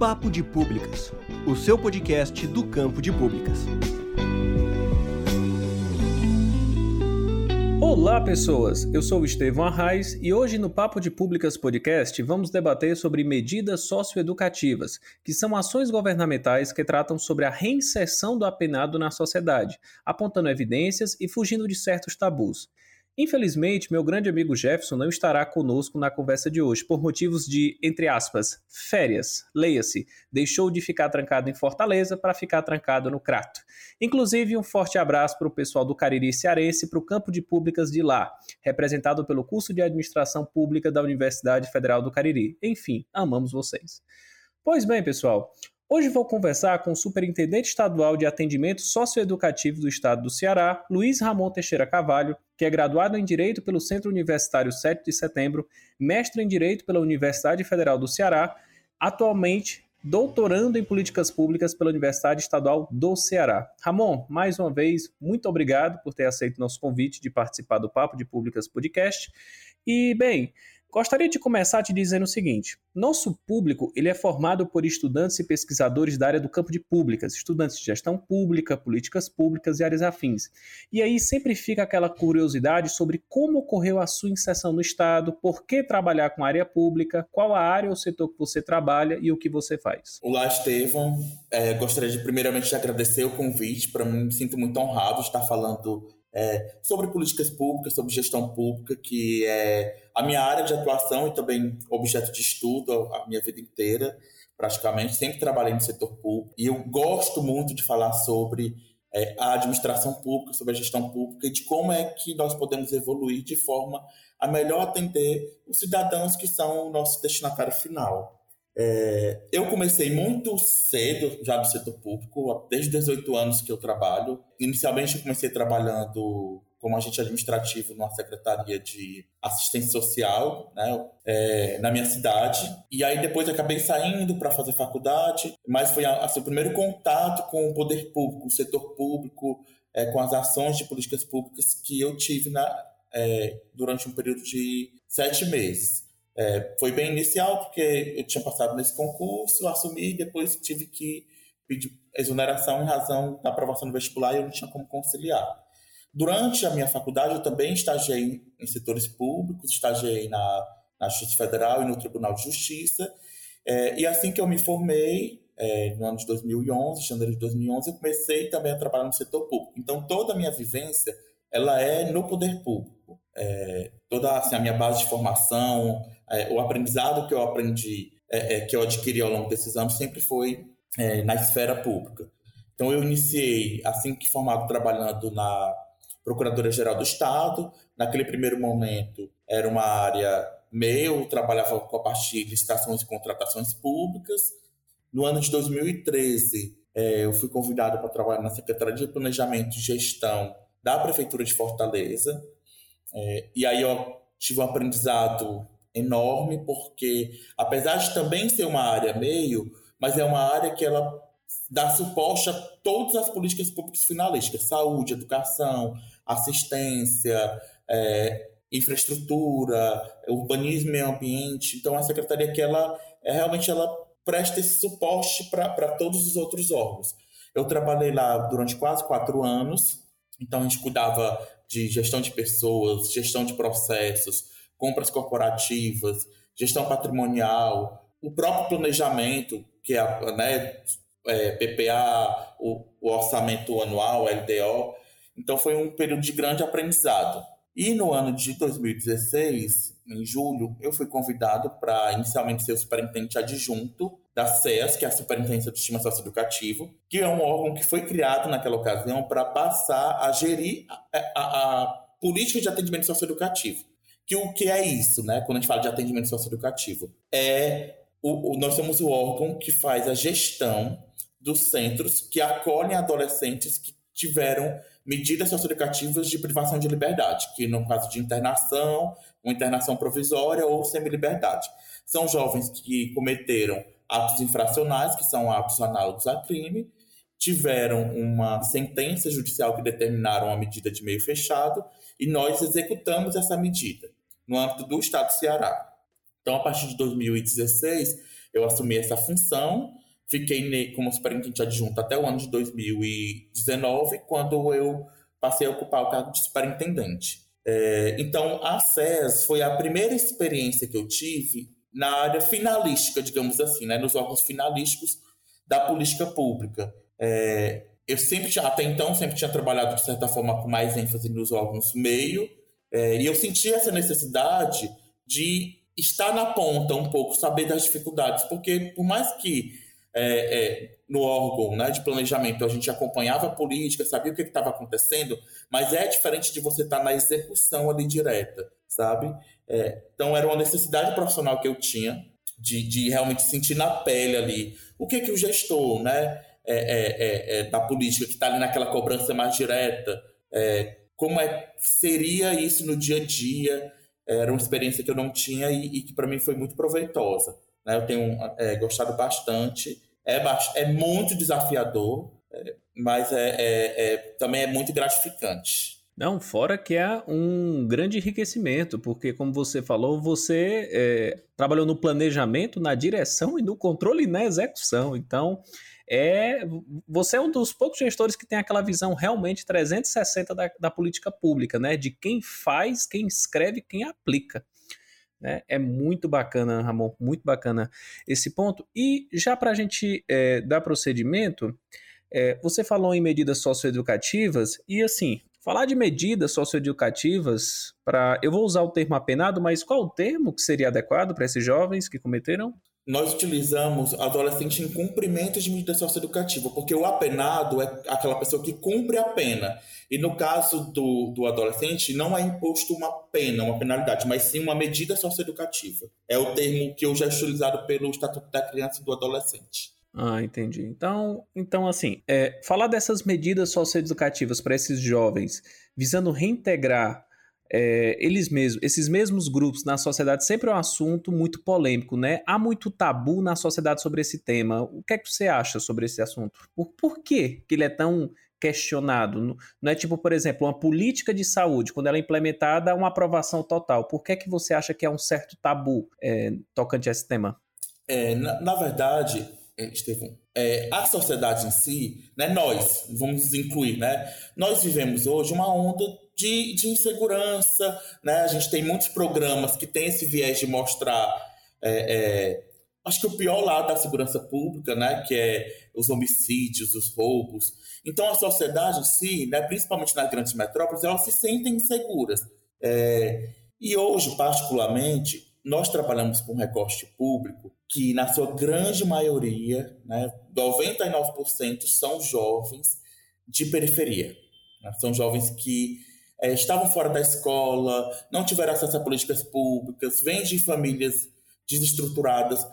Papo de Públicas, o seu podcast do campo de públicas. Olá, pessoas! Eu sou o Estevão Arraes e hoje no Papo de Públicas Podcast vamos debater sobre medidas socioeducativas, que são ações governamentais que tratam sobre a reinserção do apenado na sociedade, apontando evidências e fugindo de certos tabus. Infelizmente, meu grande amigo Jefferson não estará conosco na conversa de hoje por motivos de, entre aspas, férias. Leia-se, deixou de ficar trancado em Fortaleza para ficar trancado no Crato. Inclusive, um forte abraço para o pessoal do Cariri Cearense e para o campo de públicas de lá, representado pelo curso de Administração Pública da Universidade Federal do Cariri. Enfim, amamos vocês. Pois bem, pessoal, Hoje vou conversar com o Superintendente Estadual de Atendimento Socioeducativo do Estado do Ceará, Luiz Ramon Teixeira Cavalho, que é graduado em Direito pelo Centro Universitário 7 de Setembro, mestre em Direito pela Universidade Federal do Ceará, atualmente doutorando em Políticas Públicas pela Universidade Estadual do Ceará. Ramon, mais uma vez, muito obrigado por ter aceito nosso convite de participar do Papo de Públicas Podcast. E, bem, Gostaria de começar te dizendo o seguinte: nosso público ele é formado por estudantes e pesquisadores da área do campo de públicas, estudantes de gestão pública, políticas públicas e áreas afins. E aí sempre fica aquela curiosidade sobre como ocorreu a sua inserção no Estado, por que trabalhar com área pública, qual a área ou setor que você trabalha e o que você faz. Olá, Estevão. É, gostaria de primeiramente agradecer o convite. Para mim, me sinto muito honrado de estar falando é, sobre políticas públicas, sobre gestão pública, que é a minha área de atuação e também objeto de estudo a minha vida inteira, praticamente. Sempre trabalhei no setor público e eu gosto muito de falar sobre é, a administração pública, sobre a gestão pública e de como é que nós podemos evoluir de forma a melhor atender os cidadãos que são o nosso destinatário final. É, eu comecei muito cedo já no setor público, desde 18 anos que eu trabalho. Inicialmente eu comecei trabalhando como agente administrativo numa secretaria de assistência social, né, é, na minha cidade. E aí depois acabei saindo para fazer faculdade, mas foi assim, o primeiro contato com o poder público, o setor público, é, com as ações de políticas públicas que eu tive na, é, durante um período de sete meses. É, foi bem inicial, porque eu tinha passado nesse concurso, assumi, depois tive que pedir exoneração em razão da aprovação do vestibular e eu não tinha como conciliar. Durante a minha faculdade, eu também estagiei em setores públicos, estagiei na, na Justiça Federal e no Tribunal de Justiça. É, e assim que eu me formei, é, no ano de 2011, janeiro de 2011, eu comecei também a trabalhar no setor público. Então, toda a minha vivência ela é no poder público. É, toda assim, a minha base de formação, é, o aprendizado que eu aprendi, é, é, que eu adquiri ao longo desses anos, sempre foi é, na esfera pública. Então, eu iniciei, assim que formado, trabalhando na Procuradoria-Geral do Estado. Naquele primeiro momento, era uma área meu, trabalhava com a parte de licitações e contratações públicas. No ano de 2013, é, eu fui convidado para trabalhar na Secretaria de Planejamento e Gestão da Prefeitura de Fortaleza. E aí eu tive um aprendizado enorme, porque apesar de também ser uma área meio, mas é uma área que ela dá suporte a todas as políticas públicas finalísticas, saúde, educação, assistência, é, infraestrutura, urbanismo e meio ambiente. Então, a secretaria que ela é, realmente ela presta esse suporte para todos os outros órgãos. Eu trabalhei lá durante quase quatro anos, então a gente cuidava de gestão de pessoas, gestão de processos, compras corporativas, gestão patrimonial, o próprio planejamento, que é, né, é PPA, o, o, orçamento anual, LDO. Então foi um período de grande aprendizado. E no ano de 2016, em julho, eu fui convidado para inicialmente ser o superintendente adjunto da SES, que é a Superintendência do Sistema Socioeducativo, que é um órgão que foi criado naquela ocasião para passar a gerir a, a, a política de atendimento socioeducativo. Que o que é isso, né? Quando a gente fala de atendimento socioeducativo, é o, o, nós somos o órgão que faz a gestão dos centros que acolhem adolescentes que tiveram medidas socioeducativas de privação de liberdade, que no caso de internação, uma internação provisória ou semi-liberdade. São jovens que cometeram atos infracionais, que são atos análogos a crime, tiveram uma sentença judicial que determinaram uma medida de meio fechado e nós executamos essa medida no âmbito do Estado do Ceará. Então, a partir de 2016, eu assumi essa função, fiquei como superintendente adjunto até o ano de 2019, quando eu passei a ocupar o cargo de superintendente. É, então, a SES foi a primeira experiência que eu tive na área finalística, digamos assim, né, nos órgãos finalísticos da política pública. É, eu sempre tinha, até então, sempre tinha trabalhado de certa forma com mais ênfase nos órgãos meio, é, e eu senti essa necessidade de estar na ponta um pouco, saber das dificuldades, porque por mais que é, é, no órgão né, de planejamento a gente acompanhava a política, sabia o que estava acontecendo, mas é diferente de você estar tá na execução ali direta, sabe? É, então era uma necessidade profissional que eu tinha de, de realmente sentir na pele ali o que que o gestor, né, é, é, é, da política que está ali naquela cobrança mais direta, como é seria isso no dia a dia? Era uma experiência que eu não tinha e, e que para mim foi muito proveitosa. Né? Eu tenho é, gostado bastante. É, é muito desafiador, é, mas é, é, é, também é muito gratificante. Não, fora que é um grande enriquecimento, porque, como você falou, você é, trabalhou no planejamento, na direção e no controle e na execução. Então, é você é um dos poucos gestores que tem aquela visão realmente 360 da, da política pública, né? De quem faz, quem escreve, quem aplica. Né? É muito bacana, Ramon, muito bacana esse ponto. E já para a gente é, dar procedimento, é, você falou em medidas socioeducativas, e assim, falar de medidas socioeducativas, para. Eu vou usar o termo apenado, mas qual o termo que seria adequado para esses jovens que cometeram? Nós utilizamos adolescente em cumprimento de medida socioeducativa, porque o apenado é aquela pessoa que cumpre a pena. E no caso do, do adolescente, não é imposto uma pena, uma penalidade, mas sim uma medida socioeducativa. É o termo que hoje é utilizado pelo Estatuto da Criança e do Adolescente. Ah, entendi. Então, então assim, é, falar dessas medidas socioeducativas para esses jovens, visando reintegrar é, eles mesmos, esses mesmos grupos na sociedade sempre é um assunto muito polêmico, né? Há muito tabu na sociedade sobre esse tema. O que é que você acha sobre esse assunto? Por, por que, ele é tão questionado? Não é tipo, por exemplo, uma política de saúde, quando ela é implementada, uma aprovação total. Por que é que você acha que é um certo tabu é, tocante a esse tema? É, na, na verdade, Estevão, é, a sociedade em si, né, nós, vamos incluir, né, nós vivemos hoje uma onda de, de insegurança, né, a gente tem muitos programas que têm esse viés de mostrar, é, é, acho que o pior lado da segurança pública, né, que é os homicídios, os roubos. Então a sociedade em si, né, principalmente nas grandes metrópoles, elas se sentem inseguras. É, e hoje, particularmente, nós trabalhamos com recorte público que, na sua grande maioria, né, 99% são jovens de periferia. Né? São jovens que é, estavam fora da escola, não tiveram acesso a políticas públicas, vêm de famílias desestruturadas.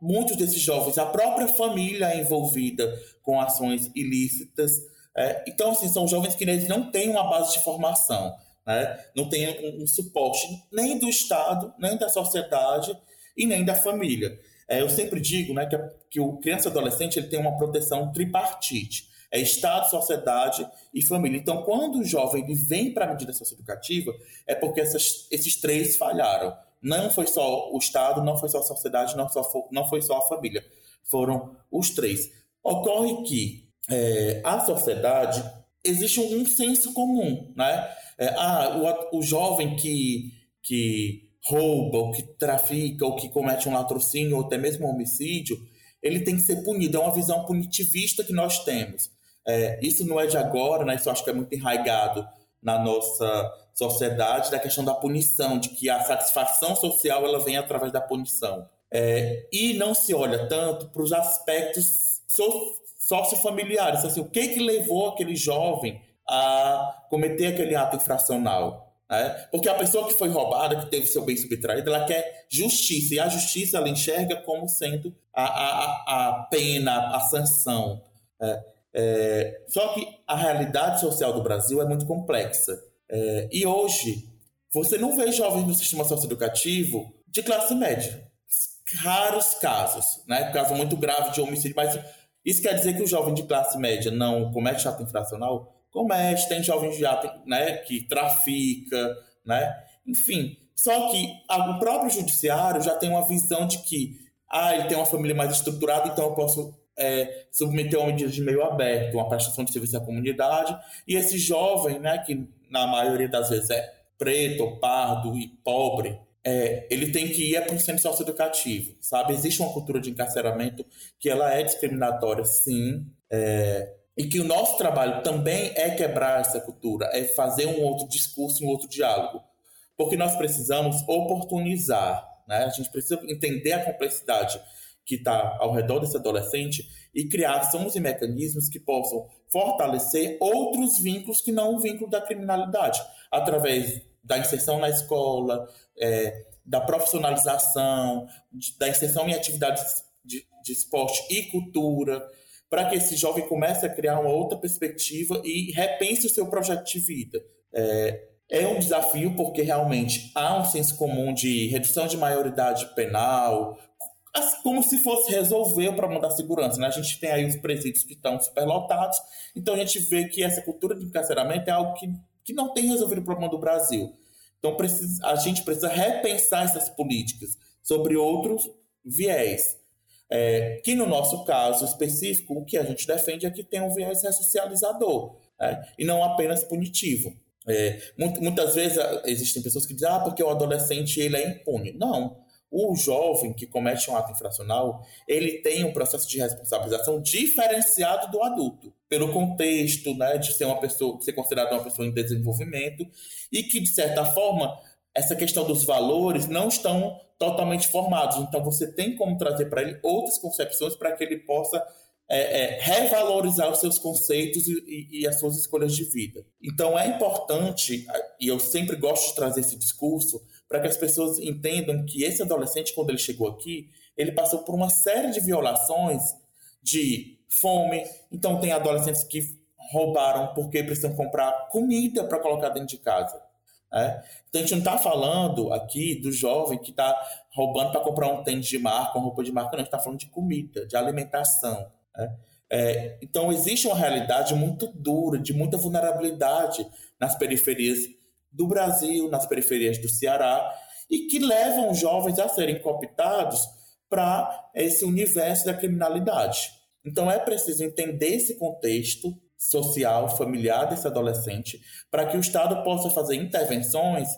Muitos desses jovens, a própria família é envolvida com ações ilícitas. É, então, assim, são jovens que eles não têm uma base de formação né? não tem um, um, suporte nem do Estado, nem da sociedade e nem da família. É, eu sempre digo né, que, que o criança e adolescente ele tem uma proteção tripartite. É Estado, sociedade e família. Então, quando o jovem ele vem para a medida socioeducativa, é porque essas, esses três falharam. Não foi só o Estado, não foi só a sociedade, não, só, não foi só a família. Foram os três. Ocorre que é, a sociedade existe um, senso comum, né? É, ah, o, o jovem que, que rouba, ou que trafica, ou que comete um latrocínio, ou até mesmo um homicídio, ele tem que ser punido. É uma visão punitivista que nós temos. É, isso não é de agora, né? isso acho que é muito enraigado na nossa sociedade, da questão da punição, de que a satisfação social ela vem através da punição. É, e não se olha tanto para os aspectos so, sociofamiliares, assim, o que que levou aquele jovem a cometer aquele ato infracional. Né? Porque a pessoa que foi roubada, que teve seu bem subtraído, ela quer justiça, e a justiça ela enxerga como sendo a, a, a pena, a sanção. Né? É, só que a realidade social do Brasil é muito complexa. É, e hoje, você não vê jovens no sistema socioeducativo de classe média. Raros casos, né? Caso muito grave de homicídio, mas isso quer dizer que o jovem de classe média não comete ato infracional? comete, tem jovens já né, que trafica, né? Enfim, só que o próprio judiciário já tem uma visão de que Ah, ele tem uma família mais estruturada, então eu posso é, submeter uma medida de meio aberto, uma prestação de serviço à comunidade. E esse jovem, né, que na maioria das vezes é preto, pardo e pobre, é, ele tem que ir para um centro socioeducativo, sabe? Existe uma cultura de encarceramento que ela é discriminatória, sim, é, e que o nosso trabalho também é quebrar essa cultura, é fazer um outro discurso, um outro diálogo, porque nós precisamos oportunizar, né? A gente precisa entender a complexidade que está ao redor desse adolescente e criar ações e mecanismos que possam fortalecer outros vínculos que não o vínculo da criminalidade, através da inserção na escola, é, da profissionalização, de, da inserção em atividades de, de esporte e cultura, para que esse jovem comece a criar uma outra perspectiva e repense o seu projeto de vida. É, é um desafio porque realmente há um senso comum de redução de maioridade penal, como se fosse resolver o problema da segurança. Né? A gente tem aí os presídios que estão superlotados, então a gente vê que essa cultura de encarceramento é algo que, que não tem resolvido o problema do Brasil. Então precisa, a gente precisa repensar essas políticas sobre outros viés. É, que no nosso caso específico, o que a gente defende é que tem um viés ressocializador né? e não apenas punitivo. É, muitas vezes existem pessoas que dizem, ah, porque o adolescente ele é impune. Não. O jovem que comete um ato infracional, ele tem um processo de responsabilização diferenciado do adulto, pelo contexto, né, de ser uma pessoa, de ser considerado uma pessoa em desenvolvimento e que de certa forma essa questão dos valores não estão totalmente formados. Então você tem como trazer para ele outras concepções para que ele possa é, é, revalorizar os seus conceitos e, e, e, as suas escolhas de vida. Então é importante, e eu sempre gosto de trazer esse discurso, para que as pessoas entendam que esse adolescente, quando ele chegou aqui, ele passou por uma série de violações de fome. Então, tem adolescentes que roubaram porque precisam comprar comida para colocar dentro de casa. Né? Então, a gente não está falando aqui do jovem que está roubando para comprar um tênis de marca, uma roupa de marca, não. A gente está falando de comida, de alimentação. Né? É, então, existe uma realidade muito dura, de muita vulnerabilidade nas periferias do Brasil, nas periferias do Ceará, e que levam jovens a serem cooptados para esse universo da criminalidade. Então é preciso entender esse contexto social, familiar desse adolescente, para que o Estado possa fazer intervenções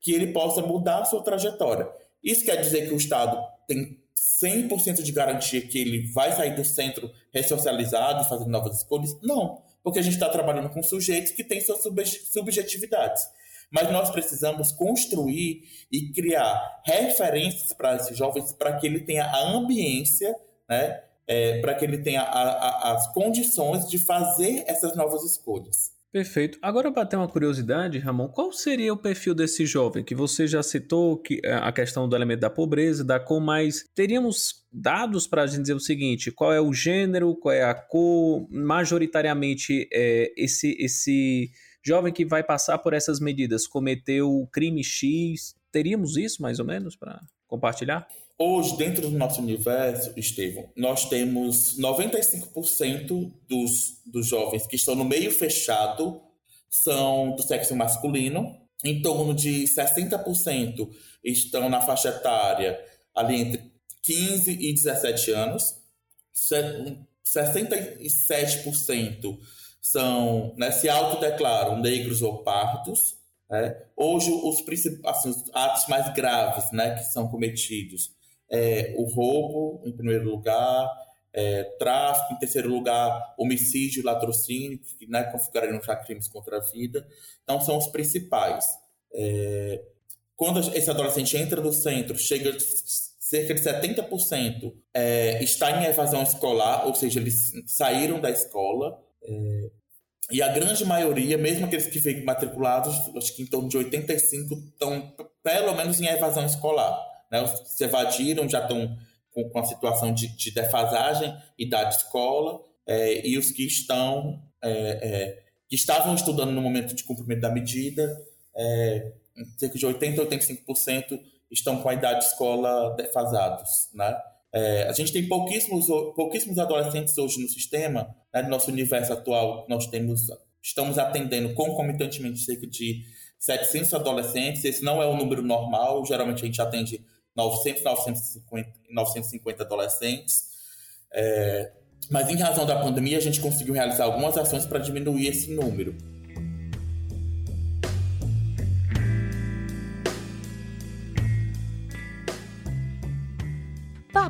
que ele possa mudar a sua trajetória. Isso quer dizer que o Estado tem 100% de garantia que ele vai sair do centro ressocializado, fazendo novas escolhas? Não, porque a gente está trabalhando com sujeitos que têm suas subjetividades. Mas nós precisamos construir e criar referências para esses jovens para que ele tenha a ambiência, né, é, para que ele tenha a, a, as condições de fazer essas novas escolhas. Perfeito. Agora, para ter uma curiosidade, Ramon, qual seria o perfil desse jovem? Que você já citou que é, a questão do elemento da pobreza, da cor, mas teríamos dados para a gente dizer o seguinte: qual é o gênero, qual é a cor, majoritariamente é, esse, esse jovem que vai passar por essas medidas cometeu crime X, teríamos isso mais ou menos para compartilhar? Hoje, dentro do nosso universo, Estevão, nós temos 95% dos, dos jovens que estão no meio fechado são do sexo masculino, em torno de 60% estão na faixa etária ali entre 15 e 17 anos, 67% são, né, se autodeclaram negros ou pardos. Né? Hoje, os, assim, os atos mais graves né, que são cometidos é o roubo, em primeiro lugar, é, tráfico, em terceiro lugar, homicídio, latrocínio, que né, configurariam já crimes contra a vida. Então, são os principais. É, quando esse adolescente entra no centro, chega cerca de 70% é, está em evasão escolar, ou seja, eles saíram da escola. É, e a grande maioria, mesmo aqueles que vêm matriculados, acho que em torno de 85 estão pelo menos em evasão escolar. Né? Os que se evadiram já estão com, com a situação de, de defasagem, idade escola, é, e os que estão é, é, que estavam estudando no momento de cumprimento da medida, é, cerca de 80 a 85% estão com a idade escola defasados, né? É, a gente tem pouquíssimos, pouquíssimos adolescentes hoje no sistema, né, no nosso universo atual, nós temos, estamos atendendo concomitantemente cerca de 700 adolescentes, esse não é o número normal, geralmente a gente atende 900, 950, 950 adolescentes. É, mas em razão da pandemia, a gente conseguiu realizar algumas ações para diminuir esse número.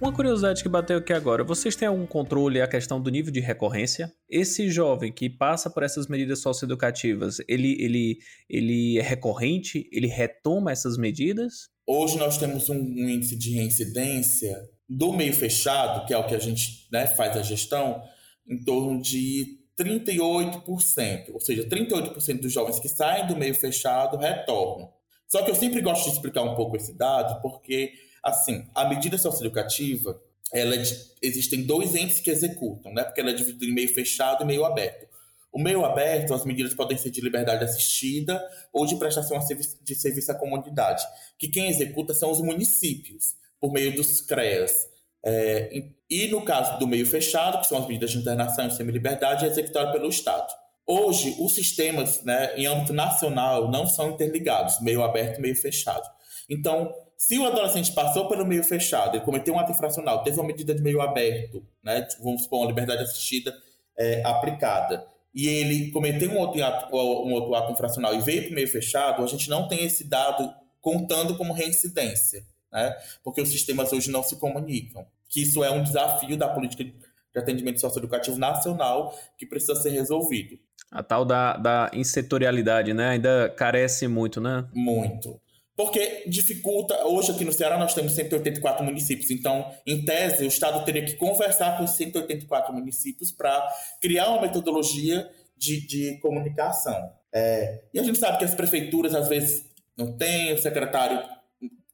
Uma curiosidade que bateu aqui agora: vocês têm algum controle a questão do nível de recorrência? Esse jovem que passa por essas medidas socioeducativas, ele, ele, ele é recorrente? Ele retoma essas medidas? Hoje nós temos um, um índice de reincidência do meio fechado, que é o que a gente né, faz a gestão, em torno de 38%. Ou seja, 38% dos jovens que saem do meio fechado retornam. Só que eu sempre gosto de explicar um pouco esse dado, porque Assim, a medida socioeducativa, ela é de, existem dois entes que executam, né? Porque ela é dividida em meio fechado e meio aberto. O meio aberto, as medidas podem ser de liberdade assistida ou de prestação de serviço à comunidade, que quem executa são os municípios, por meio dos CREAS. É, e no caso do meio fechado, que são as medidas de internação e semi-liberdade, é executado pelo Estado. Hoje, os sistemas né, em âmbito nacional não são interligados, meio aberto e meio fechado. Então, se o adolescente passou pelo meio fechado, ele cometeu um ato infracional, teve uma medida de meio aberto, né, vamos supor, uma liberdade assistida é, aplicada, e ele cometeu um outro, ato, um outro ato infracional e veio para o meio fechado, a gente não tem esse dado contando como reincidência, né, porque os sistemas hoje não se comunicam. Que isso é um desafio da política de atendimento socioeducativo nacional que precisa ser resolvido. A tal da, da insetorialidade, né? Ainda carece muito, né? Muito porque dificulta. Hoje aqui no Ceará nós temos 184 municípios, então, em tese, o Estado teria que conversar com os 184 municípios para criar uma metodologia de, de comunicação. É, e a gente sabe que as prefeituras, às vezes, não têm, o secretário,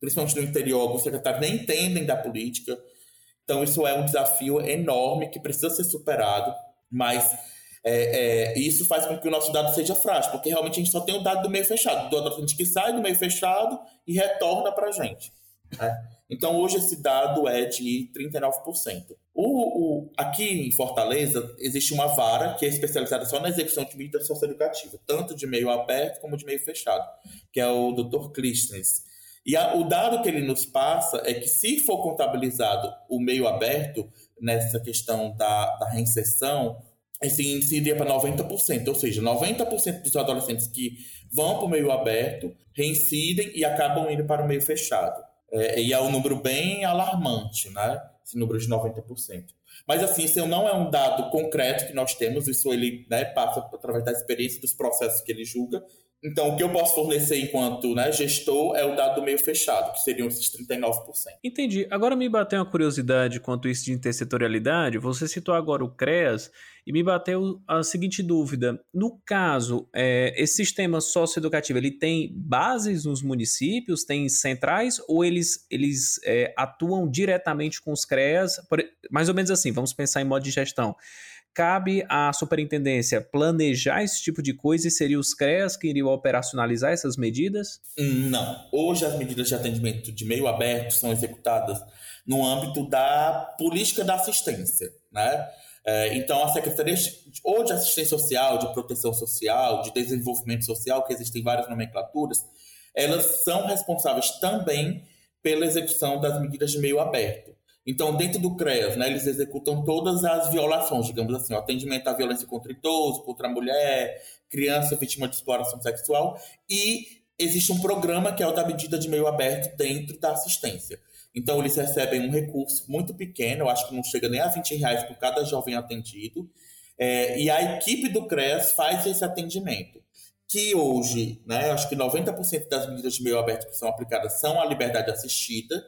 principalmente no interior, alguns secretários nem entendem da política. Então, isso é um desafio enorme que precisa ser superado, mas é, é, isso faz com que o nosso dado seja frágil, porque realmente a gente só tem o dado do meio fechado, do adolescente que sai do meio fechado e retorna para a gente. Né? Então, hoje esse dado é de 39%. O, o, aqui em Fortaleza, existe uma vara que é especializada só na execução de medida socioeducativa, tanto de meio aberto como de meio fechado, que é o Dr. Clístenes. E a, o dado que ele nos passa é que, se for contabilizado o meio aberto, nessa questão da, da reinserção, esse índice iria para 90%, ou seja, 90% dos adolescentes que vão para o meio aberto reincidem e acabam indo para o meio fechado. É, e é um número bem alarmante, né? Esse número de 90%. Mas assim, isso não é um dado concreto que nós temos, isso ele né, passa através da experiência dos processos que ele julga, então, o que eu posso fornecer enquanto né, gestor é o dado do meio fechado, que seriam esses 39%. Entendi. Agora me bateu uma curiosidade quanto isso de intersetorialidade. Você citou agora o CREAS e me bateu a seguinte dúvida. No caso, é, esse sistema socioeducativo, ele tem bases nos municípios, tem centrais, ou eles, eles é, atuam diretamente com os CREAS? Por, mais ou menos assim, vamos pensar em modo de gestão. Cabe à superintendência planejar esse tipo de coisa e seriam os CREAS que iriam operacionalizar essas medidas? Não. Hoje as medidas de atendimento de meio aberto são executadas no âmbito da política da assistência, né? É, então, a Secretaria ou de Assistência Social, de Proteção Social, de Desenvolvimento Social, que existem várias nomenclaturas, elas são responsáveis também pela execução das medidas de meio aberto. Então, dentro do CREAS, né, eles executam todas as violações, digamos assim, o atendimento à violência contra idoso, contra a mulher, criança vítima de exploração sexual, e existe um programa que é o da medida de meio aberto dentro da assistência. Então, eles recebem um recurso muito pequeno, eu acho que não chega nem a 20 reais por cada jovem atendido, é, e a equipe do CREAS faz esse atendimento. Que hoje, né, acho que 90% das medidas de meio aberto que são aplicadas são a liberdade assistida,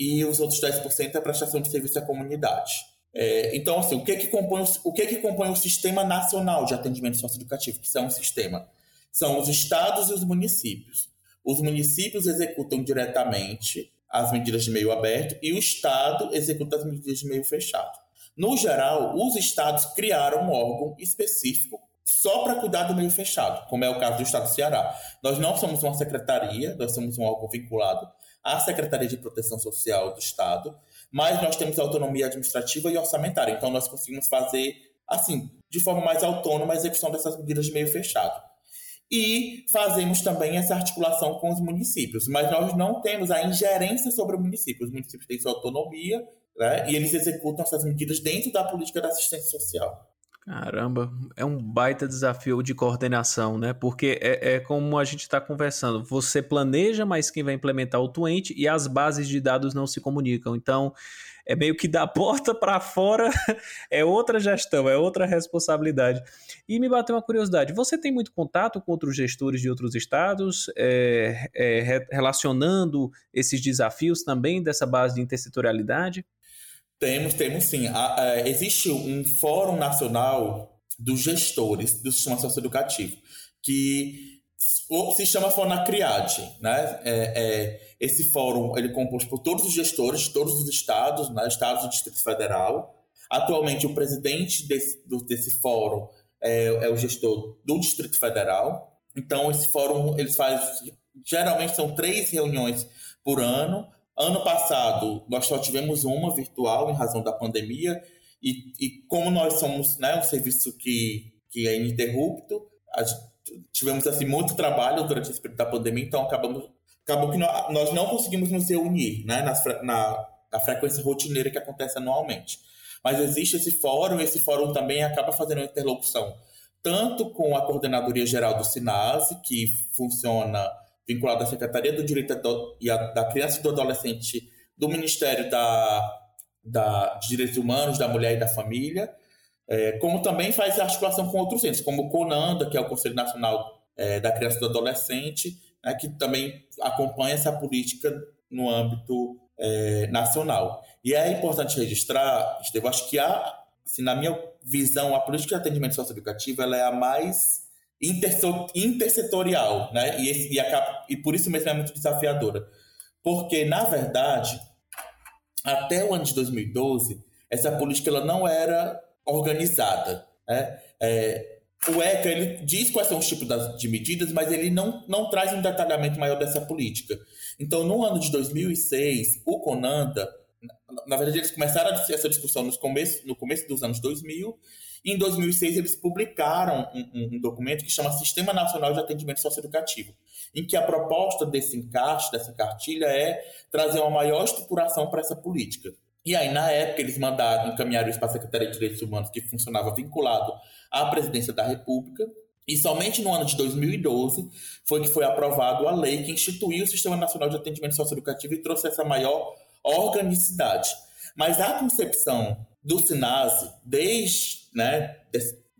e os outros 10% é prestação de serviço à comunidade. É, então, assim, o que que, compõe, o que que compõe o Sistema Nacional de Atendimento Socioeducativo, que é um sistema? São os estados e os municípios. Os municípios executam diretamente as medidas de meio aberto e o Estado executa as medidas de meio fechado. No geral, os estados criaram um órgão específico só para cuidar do meio fechado, como é o caso do Estado do Ceará. Nós não somos uma secretaria, nós somos um órgão vinculado à Secretaria de Proteção Social do Estado, mas nós temos autonomia administrativa e orçamentária, então nós conseguimos fazer, assim, de forma mais autônoma a execução dessas medidas de meio fechado. E fazemos também essa articulação com os municípios, mas nós não temos a ingerência sobre o município. Os municípios têm sua autonomia né, e eles executam essas medidas dentro da política da assistência social. Caramba, é um baita desafio de coordenação, né? Porque é, é como a gente está conversando. Você planeja, mas quem vai implementar o doente e as bases de dados não se comunicam. Então, é meio que da porta para fora é outra gestão, é outra responsabilidade. E me bateu uma curiosidade: você tem muito contato com outros gestores de outros estados, é, é, relacionando esses desafios também dessa base de intersetorialidade? Temos, temos sim. existe um Fórum Nacional dos Gestores do Sistema Socioeducativo, que se chama Fonacriade. Né? É, é, esse fórum ele é composto por todos os gestores de todos os estados, né? estados do Distrito Federal. Atualmente, o presidente desse, do, desse fórum é, é, o gestor do Distrito Federal. Então, esse fórum eles fazem, geralmente são três reuniões por ano, Ano passado, nós só tivemos uma virtual em razão da pandemia, e, e como nós somos né, um serviço que, que é ininterrupto, tivemos assim, muito trabalho durante esse período da pandemia, então acabamos, acabou que nós não conseguimos nos reunir né, na, na, na frequência rotineira que acontece anualmente. Mas existe esse fórum, esse fórum também acaba fazendo uma interlocução tanto com a Coordenadoria Geral do SINASE, que funciona vinculado à Secretaria do Direito e da Criança e do Adolescente do Ministério da, da, de Direitos Humanos, da Mulher e da Família, é, como também faz articulação com outros entes, como o CONANDA, que é o Conselho Nacional é, da Criança e do Adolescente, né, que também acompanha essa política no âmbito é, nacional. E é importante registrar, Estevam, acho que a, assim, na minha visão, a política de atendimento socioeducativo ela é a mais intersetorial, né? E, esse, e, acaba, e por isso mesmo é muito desafiadora. Porque, na verdade, até o ano de 2012, essa política ela não era organizada. Né? É, o ECA ele diz quais são os tipos das, de medidas, mas ele não, não traz um detalhamento maior dessa política. Então, no ano de 2006, o CONANDA, na, na verdade, eles começaram essa discussão no começo, no começo dos anos 2000, em 2006, eles publicaram um, um, documento que chama Sistema Nacional de Atendimento Socioeducativo, em que a proposta desse encaixe, dessa cartilha, é trazer uma maior estruturação para essa política. E aí, na época, eles mandaram, encaminharam isso para a Secretaria de Direitos Humanos, que funcionava vinculado à presidência da República. E somente no ano de 2012 foi que foi aprovado a lei que instituiu o Sistema Nacional de Atendimento Socioeducativo e trouxe essa maior organicidade. Mas a concepção do SINASE, desde né,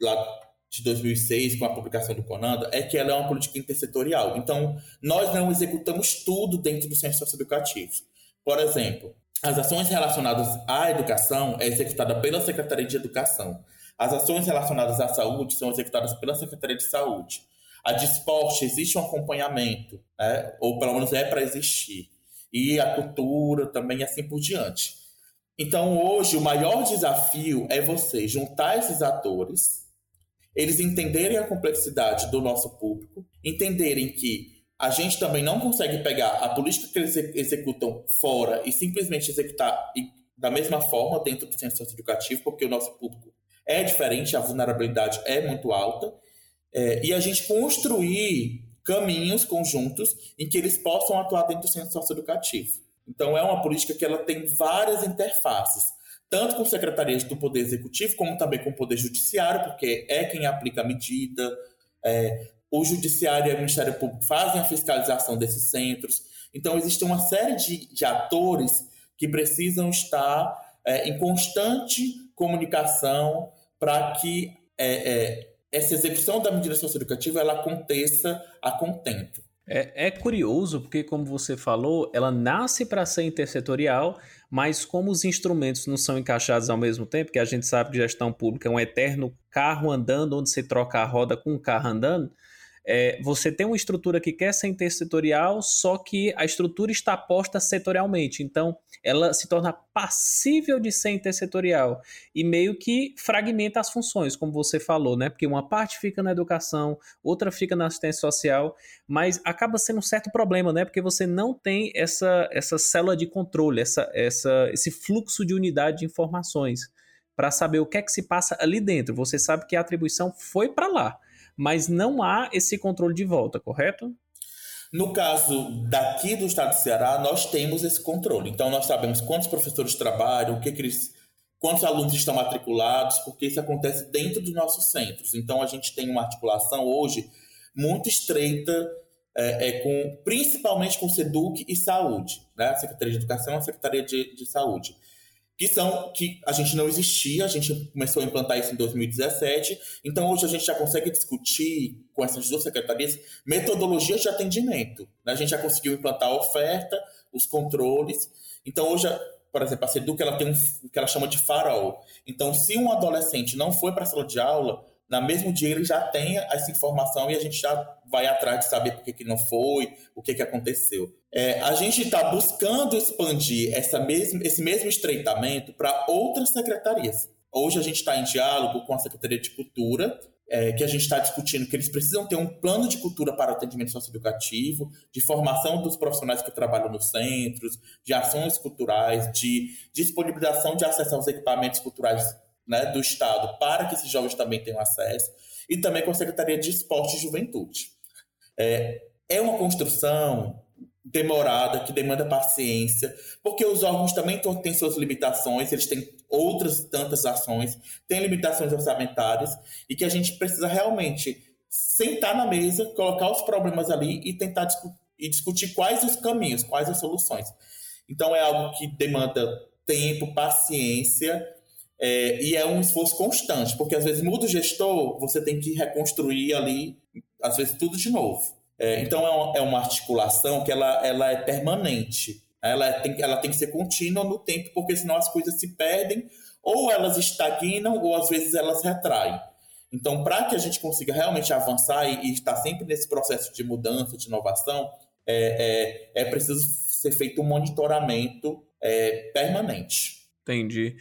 lá de 2006, com a publicação do Conanda, é que ela é uma política intersetorial. Então, nós não executamos tudo dentro do centro socioeducativo. Por exemplo, as ações relacionadas à educação é executada pela Secretaria de Educação. As ações relacionadas à saúde são executadas pela Secretaria de Saúde. A de esporte existe um acompanhamento, né? ou pelo menos é para existir. E a cultura também, assim por diante. Então, hoje, o maior desafio é você juntar esses atores, eles entenderem a complexidade do nosso público, entenderem que a gente também não consegue pegar a política que eles executam fora e simplesmente executar da mesma forma dentro do centro educativo, porque o nosso público é diferente, a vulnerabilidade é muito alta, é, e a gente construir caminhos conjuntos em que eles possam atuar dentro do centro socioeducativo. Então, é uma política que ela tem várias interfaces, tanto com secretarias do Poder Executivo, como também com o Poder Judiciário, porque é quem aplica a medida. É, o Judiciário e o Ministério Público fazem a fiscalização desses centros. Então, existe uma série de, de atores que precisam estar é, em constante comunicação para que é, é, essa execução da medida socioeducativa ela aconteça a contento. É, é, curioso porque, como você falou, ela nasce para ser intersetorial, mas como os instrumentos não são encaixados ao mesmo tempo, que a gente sabe que gestão pública é um eterno carro andando, onde você troca a roda com o carro andando, é, você tem uma estrutura que quer ser intersetorial, só que a estrutura está posta setorialmente. Então, ela se torna passível de ser intersetorial e meio que fragmenta as funções, como você falou, né? Porque uma parte fica na educação, outra fica na assistência social, mas acaba sendo um certo problema, né? Porque você não tem essa, essa célula de controle, essa, essa, esse fluxo de unidade de informações para saber o que é que se passa ali dentro. Você sabe que a atribuição foi para lá, mas não há esse controle de volta, correto? No caso daqui do estado do Ceará, nós temos esse controle. Então, nós sabemos quantos professores trabalham, o que, que eles, quantos alunos estão matriculados, porque isso acontece dentro dos nossos centros. Então, a gente tem uma articulação hoje muito estreita, é, é com, principalmente com o SEDUC e Saúde, né? a Secretaria de Educação e a Secretaria de, de Saúde que são que a gente não existia, a gente começou a implantar isso em 2017, então hoje a gente já consegue discutir com essas duas secretarias metodologias de atendimento. Né? A gente já conseguiu implantar a oferta, os controles. Então hoje, por exemplo, a Seduc ela tem um, o que ela chama de farol. Então, se um adolescente não foi para a sala de aula, na mesmo dia ele já tem essa informação e a gente já vai atrás de saber por que, que não foi, o que, que aconteceu. É, a gente está buscando expandir essa mesmo, esse mesmo estreitamento para outras secretarias. Hoje a gente está em diálogo com a Secretaria de Cultura, é, que a gente está discutindo que eles precisam ter um plano de cultura para atendimento socioeducativo, de formação dos profissionais que trabalham nos centros, de ações culturais, de disponibilização de acesso aos equipamentos culturais né, do Estado para que esses jovens também tenham acesso, e também com a Secretaria de Esporte e Juventude. É, é uma construção demorada, que demanda paciência, porque os órgãos também têm suas limitações, eles têm outras tantas ações, têm limitações orçamentárias, e que a gente precisa realmente sentar na mesa, colocar os problemas ali e tentar discu e discutir quais os caminhos, quais as soluções. Então é algo que demanda tempo, paciência, é, e é um esforço constante, porque às vezes muda o gestor, você tem que reconstruir ali, às vezes tudo de novo. É, então é uma, é uma, articulação que ela, ela é permanente, ela tem, ela tem que ser contínua no tempo, porque senão as coisas se perdem, ou elas estagnam, ou às vezes elas retraem. Então, para que a gente consiga realmente avançar e, e, estar sempre nesse processo de mudança, de inovação, é, é, é preciso ser feito um monitoramento é, permanente. Entendi.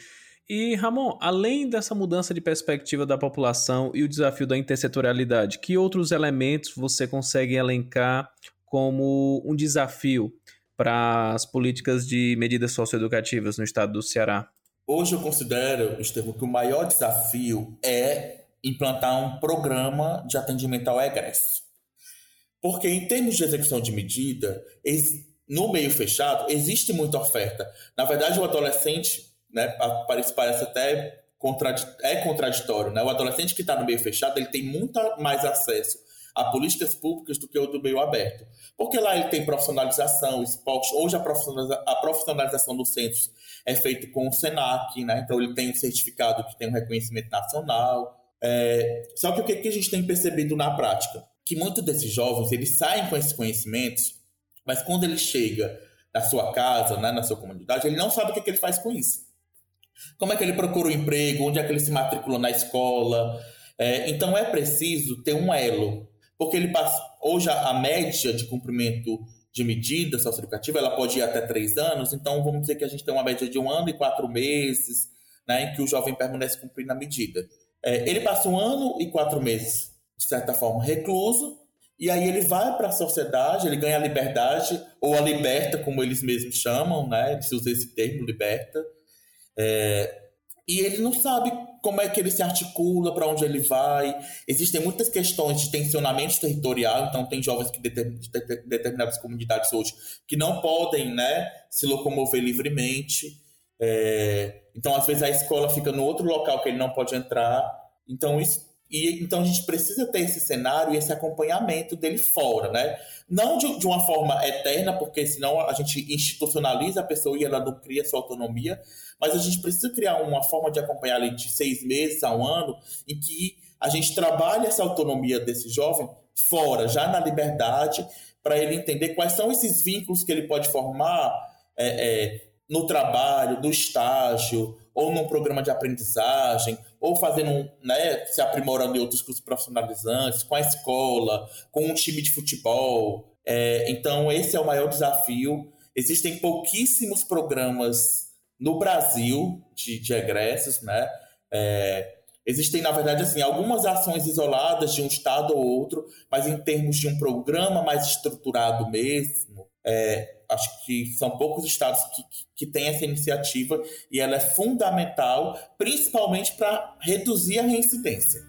E, Ramon, além dessa mudança de perspectiva da população e o desafio da intersetorialidade, que outros elementos você consegue elencar como um desafio para as políticas de medidas socioeducativas no estado do Ceará? Hoje eu considero, Estevam, que o maior desafio é implantar um programa de atendimento ao egresso. Porque, em termos de execução de medida, no meio fechado, existe muita oferta. Na verdade, o adolescente né, parece, parece até é contraditório. Né? O adolescente que está no meio fechado ele tem muito mais acesso a políticas públicas do que o do meio aberto. Porque lá ele tem profissionalização, esporte. Hoje a, profissionaliza, a profissionalização dos centros é feita com o SENAC, né? então ele tem um certificado que tem um reconhecimento nacional. É... Só que o que, a gente tem percebido na prática? Que muitos desses jovens eles saem com esses conhecimentos, mas quando ele chega na sua casa, né, na sua comunidade, ele não sabe o que, que ele faz com isso. Como é que ele procura um emprego? Onde é que ele se matricula na escola? É, então é preciso ter um elo, porque ele passa, hoje a, a média de cumprimento de medida socioeducativa ela pode ir até três anos, então vamos dizer que a gente tem uma média de um ano e quatro meses, né, em que o jovem permanece cumprindo a medida. É, ele passa um ano e quatro meses, de certa forma, recluso, e aí ele vai para a sociedade, ele ganha a liberdade, ou a liberta, como eles mesmos chamam, né, eles usam esse termo, liberta, é, e ele não sabe como é que ele se articula, para onde ele vai. Existem muitas questões de tensionamento territorial, então tem jovens que de determinadas comunidades hoje que não podem né, se locomover livremente. É, então, às vezes, a escola fica no outro local que ele não pode entrar. Então, isso e então a gente precisa ter esse cenário e esse acompanhamento dele fora, né? Não de, de, uma forma eterna, porque senão a gente institucionaliza a pessoa e ela não cria sua autonomia, mas a gente precisa criar uma forma de acompanhar ali de seis meses a um ano, em que a gente trabalhe essa autonomia desse jovem fora, já na liberdade, para ele entender quais são esses vínculos que ele pode formar é, é, no trabalho, no estágio, ou num programa de aprendizagem, ou fazendo, né, se aprimorando em outros cursos profissionalizantes, com a escola, com um time de futebol. É, então, esse é o maior desafio. Existem pouquíssimos programas no Brasil de, de egressos, né? É, existem, na verdade, assim, algumas ações isoladas de um estado ou outro, mas em termos de um programa mais estruturado mesmo, é, acho que são poucos estados que, que, que têm essa iniciativa e ela é fundamental, principalmente para reduzir a reincidência.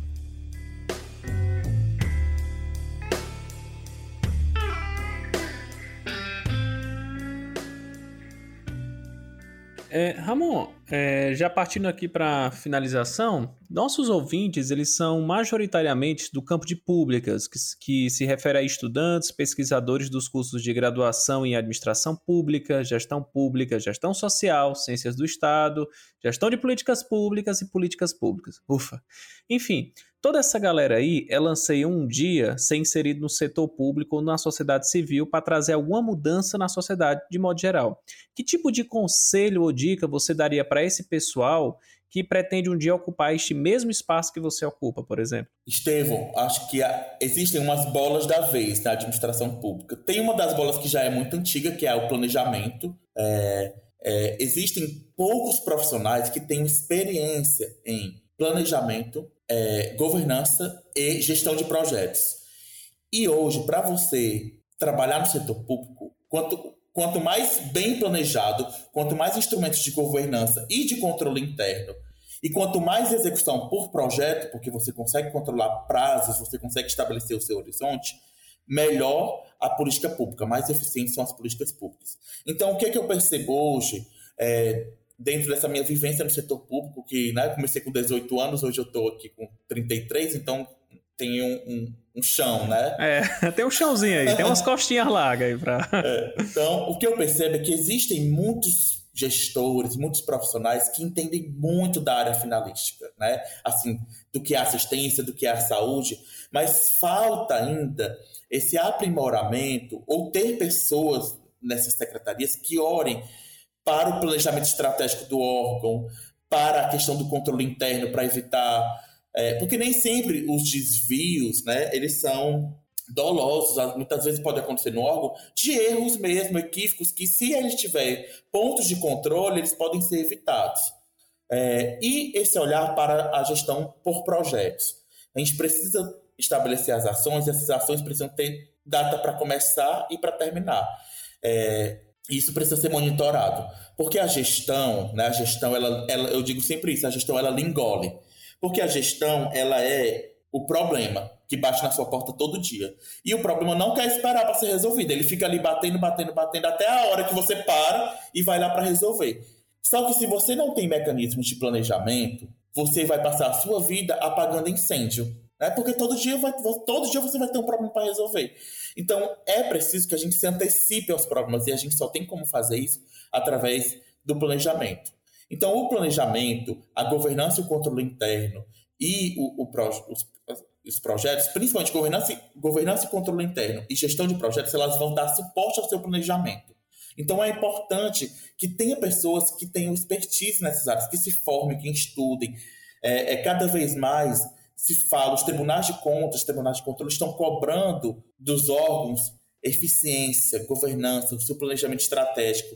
É, Ramon, é, já partindo aqui para finalização, nossos ouvintes eles são majoritariamente do campo de públicas, que, que, se refere a estudantes, pesquisadores dos cursos de graduação em administração pública, gestão pública, gestão social, ciências do Estado, gestão de políticas públicas e políticas públicas. Ufa! Enfim, Toda essa galera aí, ela anseia um dia ser inserido no setor público ou na sociedade civil para trazer alguma mudança na sociedade de modo geral. Que tipo de conselho ou dica você daria para esse pessoal que pretende um dia ocupar este mesmo espaço que você ocupa, por exemplo? Estevão, acho que há, existem umas bolas da vez na administração pública. Tem uma das bolas que já é muito antiga, que é o planejamento. É, é, existem poucos profissionais que têm experiência em planejamento, é, governança e gestão de projetos. E hoje, para você trabalhar no setor público, quanto, quanto mais bem planejado, quanto mais instrumentos de governança e de controle interno, e quanto mais execução por projeto, porque você consegue controlar prazos, você consegue estabelecer o seu horizonte, melhor a política pública, mais eficientes são as políticas públicas. Então, o que, é que eu percebo hoje? É, dentro dessa minha vivência no setor público, que né, comecei com 18 anos, hoje eu estou aqui com 33, então tem um, um, chão, né? É, tem um chãozinho aí, tem umas costinhas largas aí para. É, então, o que eu percebo é que existem muitos gestores, muitos profissionais que entendem muito da área finalística, né? Assim, do que é assistência, do que é a saúde, mas falta ainda esse aprimoramento ou ter pessoas nessas secretarias que orem para o planejamento estratégico do órgão, para a questão do controle interno, para evitar. É, porque nem sempre os desvios, né, eles são dolosos, muitas vezes pode acontecer no órgão, de erros mesmo, equívocos, que se eles tiverem pontos de controle, eles podem ser evitados. É, e esse olhar para a gestão por projetos. A gente precisa estabelecer as ações, e essas ações precisam ter data para começar e para terminar. É, isso precisa ser monitorado. Porque a gestão, né, a gestão, ela, ela, eu digo sempre isso, a gestão ela engole. Porque a gestão, ela é o problema que bate na sua porta todo dia. E o problema não quer esperar para ser resolvido. Ele fica ali batendo, batendo, batendo até a hora que você para e vai lá para resolver. Só que se você não tem mecanismos de planejamento, você vai passar a sua vida apagando incêndio. Né? Porque todo dia, vai, todo dia você vai ter um problema para resolver. Então, é preciso que a gente se antecipe aos problemas e a gente só tem como fazer isso através do planejamento. Então, o planejamento, a governança e o controle interno e o, o os, os, projetos, principalmente governança, governança e controle interno e gestão de projetos, elas vão dar suporte ao seu planejamento. Então, é importante que tenha pessoas que tenham expertise nessas áreas, que se formem, que estudem. É, é cada vez mais se fala, os tribunais de contas, os tribunais de controle estão cobrando dos órgãos eficiência, governança, o seu planejamento estratégico.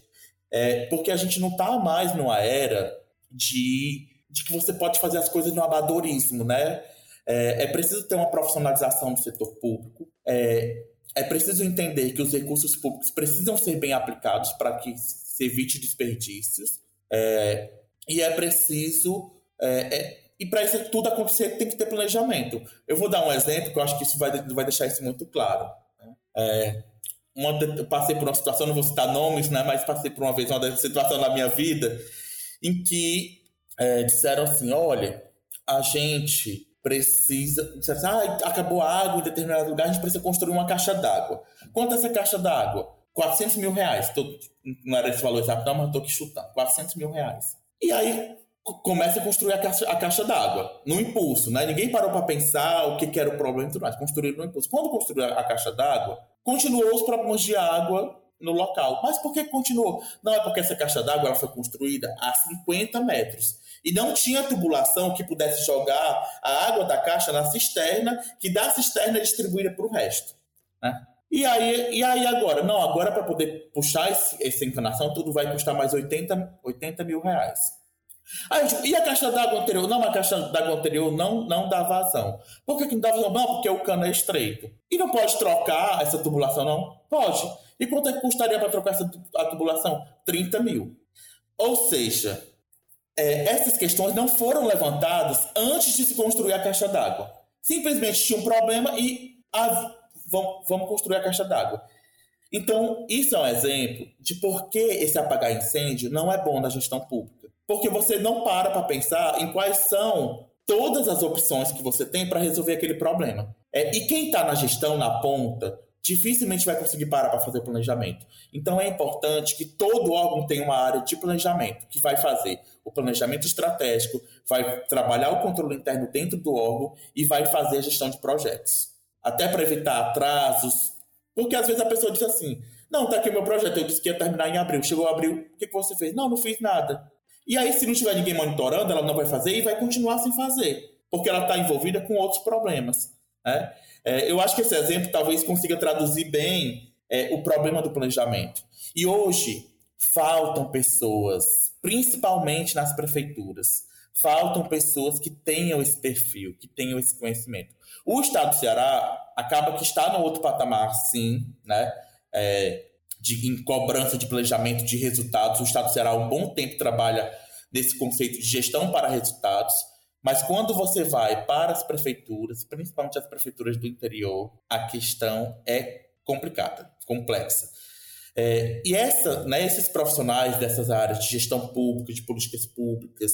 É, porque a gente não está mais numa era de, de que você pode fazer as coisas no amadorismo, né? É, é preciso ter uma profissionalização do setor público. É, é preciso entender que os recursos públicos precisam ser bem aplicados para que se evite desperdícios. É, e é preciso é, é e para isso tudo acontecer, tem que ter planejamento. Eu vou dar um exemplo que eu acho que isso vai, vai deixar isso muito claro. Né? Uma, passei por uma situação, não vou citar nomes, né, mas passei por uma vez uma situação na minha vida em que é, disseram assim: olha, a gente precisa. Assim, ah, acabou a água em determinado lugar, a gente precisa construir uma caixa d'água. Quanto é essa caixa d'água? 400 mil reais. Tô, não era esse valor exato, não, mas estou aqui chutando. 400 mil reais. E aí começa a construir a caixa, caixa d'água, no impulso, né? Ninguém parou para pensar o que, que, era o problema e tudo mais. Construíram no impulso. Quando construiu a, caixa d'água, continuou os problemas de água no local. Mas por que continuou? Não é porque essa caixa d'água foi construída a 50 metros e não tinha tubulação que pudesse jogar a água da caixa na cisterna, que da cisterna distribuída para o resto. Né? E, aí, e aí agora? Não, agora para poder puxar esse, essa encanação, tudo vai custar mais 80, 80 mil reais. Aí, e a caixa d'água anterior? Não, a caixa d'água anterior não, não dá vazão. Por que, que não dá vazão? Não, porque o cano é estreito. E não pode trocar essa tubulação, não? Pode. E quanto é que custaria para trocar essa a tubulação? 30 mil. Ou seja, é, essas questões não foram levantadas antes de se construir a caixa d'água. Simplesmente tinha um problema e vamos, vamos construir a caixa d'água. Então, isso é um exemplo de por que esse apagar incêndio não é bom na gestão pública. Porque você não para para pensar em quais são todas as opções que você tem para resolver aquele problema. É, e quem está na gestão, na ponta, dificilmente vai conseguir parar para fazer o planejamento. Então é importante que todo órgão tenha uma área de planejamento que vai fazer o planejamento estratégico, vai trabalhar o controle interno dentro do órgão e vai fazer a gestão de projetos. Até para evitar atrasos, porque às vezes a pessoa diz assim: não, tá aqui meu projeto, eu disse que ia terminar em abril. Chegou abril, o que, que você fez? Não, não fiz nada. E aí, se não tiver ninguém monitorando, ela não vai fazer e vai continuar sem fazer, porque ela está envolvida com outros problemas. Né? É, eu acho que esse exemplo talvez consiga traduzir bem é, o problema do planejamento. E hoje faltam pessoas, principalmente nas prefeituras, faltam pessoas que tenham esse perfil, que tenham esse conhecimento. O Estado do Ceará acaba que está no outro patamar, sim, né? É, de, em cobrança de planejamento de resultados. O Estado há um bom tempo trabalha nesse conceito de gestão para resultados. Mas quando você vai para as prefeituras, principalmente as prefeituras do interior, a questão é complicada, complexa. É, e essa, né, esses profissionais dessas áreas de gestão pública, de políticas públicas,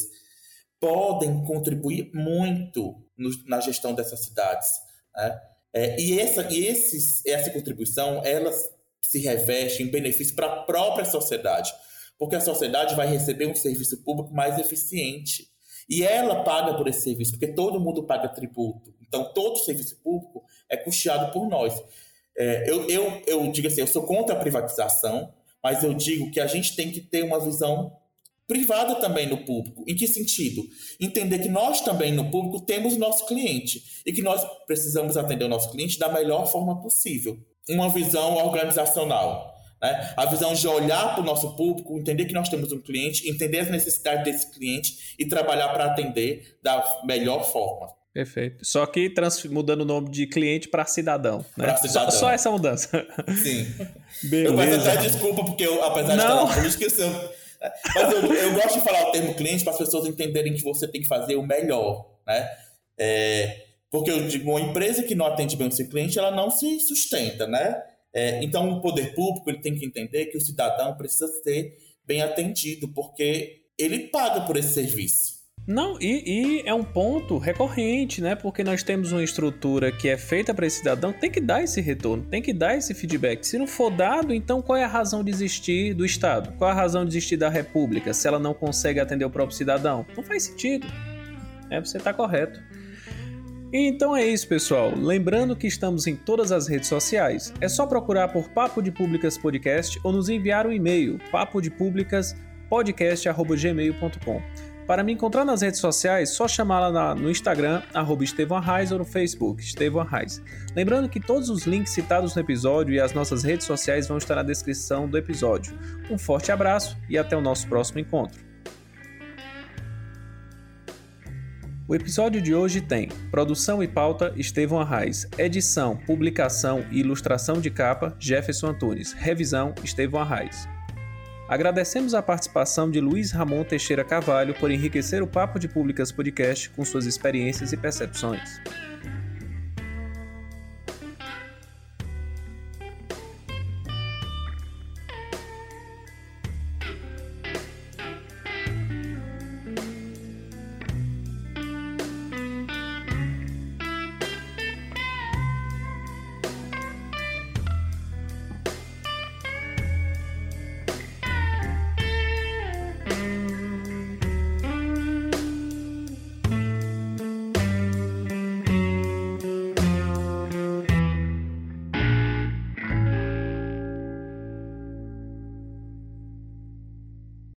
podem contribuir muito no, na gestão dessas cidades. Né? É, e essa, e esses, essa contribuição, ela se reveste em benefício para a própria sociedade, porque a sociedade vai receber um serviço público mais eficiente e ela paga por esse serviço, porque todo mundo paga tributo. Então, todo serviço público é custeado por nós. É, eu, eu, eu digo assim, eu sou contra a privatização, mas eu digo que a gente tem que ter uma visão privada também no público. Em que sentido? Entender que nós também no público temos nosso cliente e que nós precisamos atender o nosso cliente da melhor forma possível. Uma visão organizacional. Né? A visão de olhar para o nosso público, entender que nós temos um cliente, entender as necessidades desse cliente e trabalhar para atender da melhor forma. Perfeito. Só que trans... mudando o nome de cliente para cidadão. Né? Pra cidadão. Só, só, essa mudança. Sim. Beleza. Eu peço até desculpa, porque eu, apesar Não. de estar na política, eu, mas eu, eu, gosto de falar o termo cliente para as pessoas entenderem que você tem que fazer o melhor. Né? É, porque eu digo, uma empresa que não atende bem o seu cliente, ela não se sustenta, né? É, então, o poder público ele tem que entender que o cidadão precisa ser bem atendido, porque ele paga por esse serviço. Não, e, e, é um ponto recorrente, né? Porque nós temos uma estrutura que é feita para esse cidadão, tem que dar esse retorno, tem que dar esse feedback. Se não for dado, então qual é a razão de existir do Estado? Qual é a razão de existir da República se ela não consegue atender o próprio cidadão? Não faz sentido. É, você está correto. Então é isso, pessoal. Lembrando que estamos em todas as redes sociais. É só procurar por Papo de Públicas Podcast ou nos enviar um e-mail papodepublicaspodcast@gmail.com. Para me encontrar nas redes sociais, só chamar lá no Instagram, arroba Estevão Arraes, ou no Facebook, Estevão Arraes. Lembrando que todos os links citados no episódio e as nossas redes sociais vão estar na descrição do episódio. Um forte abraço e até o nosso próximo encontro. O episódio de hoje tem produção e pauta Estevão Arraes, edição, publicação e ilustração de capa Jefferson Antunes, revisão Estevão Arraes. Agradecemos a participação de Luiz Ramon Teixeira Cavalho por enriquecer o Papo de Públicas Podcast com suas experiências e percepções.